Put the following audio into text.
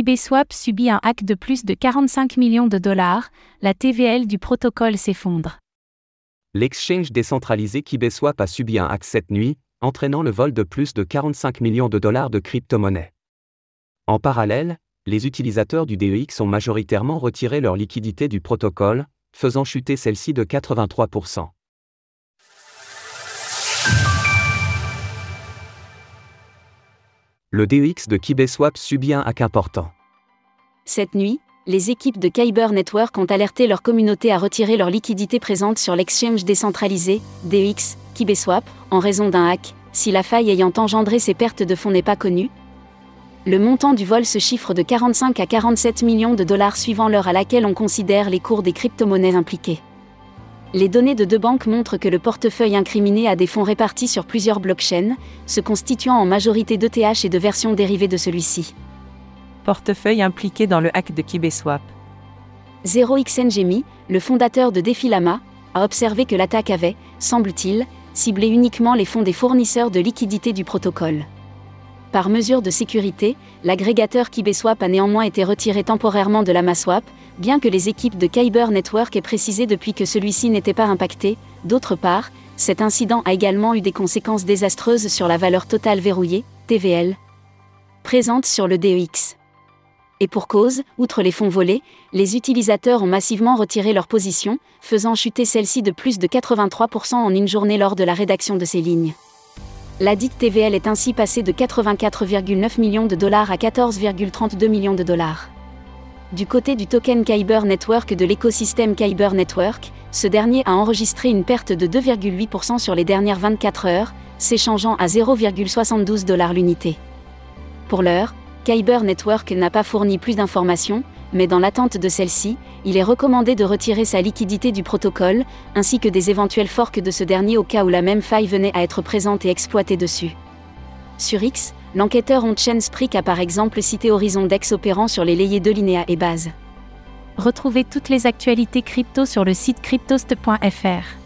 KibeSwap subit un hack de plus de 45 millions de dollars, la TVL du protocole s'effondre. L'exchange décentralisé KibeSwap a subi un hack cette nuit, entraînant le vol de plus de 45 millions de dollars de crypto-monnaies. En parallèle, les utilisateurs du DEX ont majoritairement retiré leur liquidité du protocole, faisant chuter celle-ci de 83%. Le DEX de KibeSwap subit un hack important. Cette nuit, les équipes de Kyber Network ont alerté leur communauté à retirer leur liquidité présente sur l'exchange décentralisé, DEX, KibeSwap, en raison d'un hack, si la faille ayant engendré ces pertes de fonds n'est pas connue, le montant du vol se chiffre de 45 à 47 millions de dollars suivant l'heure à laquelle on considère les cours des crypto-monnaies impliquées. Les données de deux banques montrent que le portefeuille incriminé a des fonds répartis sur plusieurs blockchains, se constituant en majorité d'ETH et de versions dérivées de celui-ci. Portefeuille impliqué dans le hack de KibeSwap. 0xNGMI, le fondateur de Defilama, a observé que l'attaque avait, semble-t-il, ciblé uniquement les fonds des fournisseurs de liquidités du protocole. Par mesure de sécurité, l'agrégateur KibeSwap a néanmoins été retiré temporairement de la MaSwap, bien que les équipes de Kyber Network aient précisé depuis que celui-ci n'était pas impacté. D'autre part, cet incident a également eu des conséquences désastreuses sur la valeur totale verrouillée, TVL, présente sur le DEX. Et pour cause, outre les fonds volés, les utilisateurs ont massivement retiré leur position, faisant chuter celle-ci de plus de 83% en une journée lors de la rédaction de ces lignes. La dite TVL est ainsi passée de 84,9 millions de dollars à 14,32 millions de dollars. Du côté du token Kyber Network de l'écosystème Kyber Network, ce dernier a enregistré une perte de 2,8% sur les dernières 24 heures, s'échangeant à 0,72 dollars l'unité. Pour l'heure, Kyber Network n'a pas fourni plus d'informations, mais dans l'attente de celle-ci, il est recommandé de retirer sa liquidité du protocole, ainsi que des éventuels forks de ce dernier au cas où la même faille venait à être présente et exploitée dessus. Sur X, l'enquêteur Onchen Sprick a par exemple cité Horizon Dex opérant sur les layers de Linéa et base. Retrouvez toutes les actualités crypto sur le site cryptost.fr.